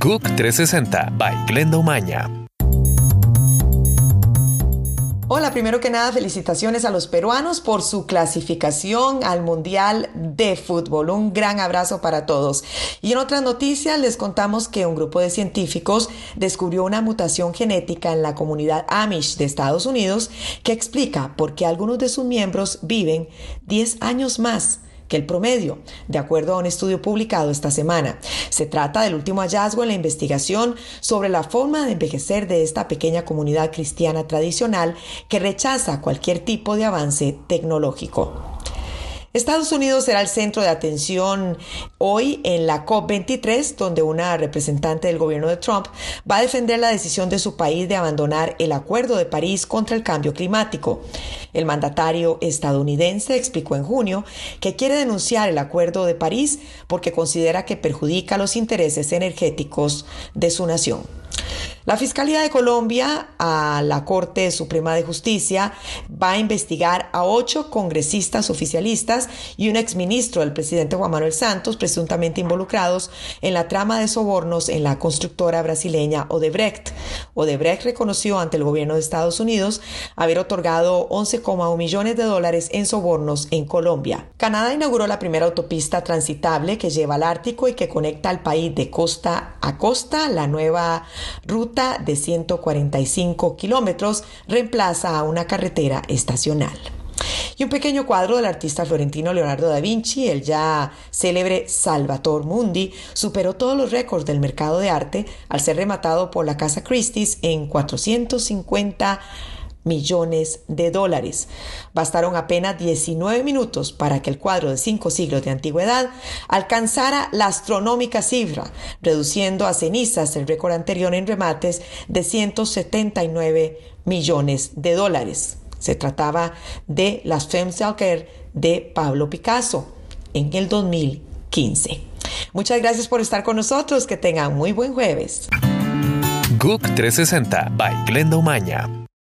GUC 360 by Glenda Umaña. Hola, primero que nada, felicitaciones a los peruanos por su clasificación al Mundial de Fútbol. Un gran abrazo para todos. Y en otras noticias les contamos que un grupo de científicos descubrió una mutación genética en la comunidad Amish de Estados Unidos que explica por qué algunos de sus miembros viven 10 años más que el promedio, de acuerdo a un estudio publicado esta semana. Se trata del último hallazgo en la investigación sobre la forma de envejecer de esta pequeña comunidad cristiana tradicional que rechaza cualquier tipo de avance tecnológico. Estados Unidos será el centro de atención hoy en la COP23, donde una representante del gobierno de Trump va a defender la decisión de su país de abandonar el Acuerdo de París contra el cambio climático. El mandatario estadounidense explicó en junio que quiere denunciar el Acuerdo de París porque considera que perjudica los intereses energéticos de su nación. La Fiscalía de Colombia a la Corte Suprema de Justicia va a investigar a ocho congresistas oficialistas y un exministro del presidente Juan Manuel Santos presuntamente involucrados en la trama de sobornos en la constructora brasileña Odebrecht. Odebrecht reconoció ante el gobierno de Estados Unidos haber otorgado 11,1 millones de dólares en sobornos en Colombia. Canadá inauguró la primera autopista transitable que lleva al Ártico y que conecta al país de costa a costa. La nueva ruta de 145 kilómetros reemplaza a una carretera estacional. Y un pequeño cuadro del artista florentino Leonardo da Vinci, el ya célebre Salvator Mundi, superó todos los récords del mercado de arte al ser rematado por la Casa Christie's en 450 millones de dólares. Bastaron apenas 19 minutos para que el cuadro de cinco siglos de antigüedad alcanzara la astronómica cifra, reduciendo a cenizas el récord anterior en remates de 179 millones de dólares. Se trataba de las Femmes de Pablo Picasso en el 2015. Muchas gracias por estar con nosotros. Que tengan muy buen jueves. GUC 360 by Glenda Umaña.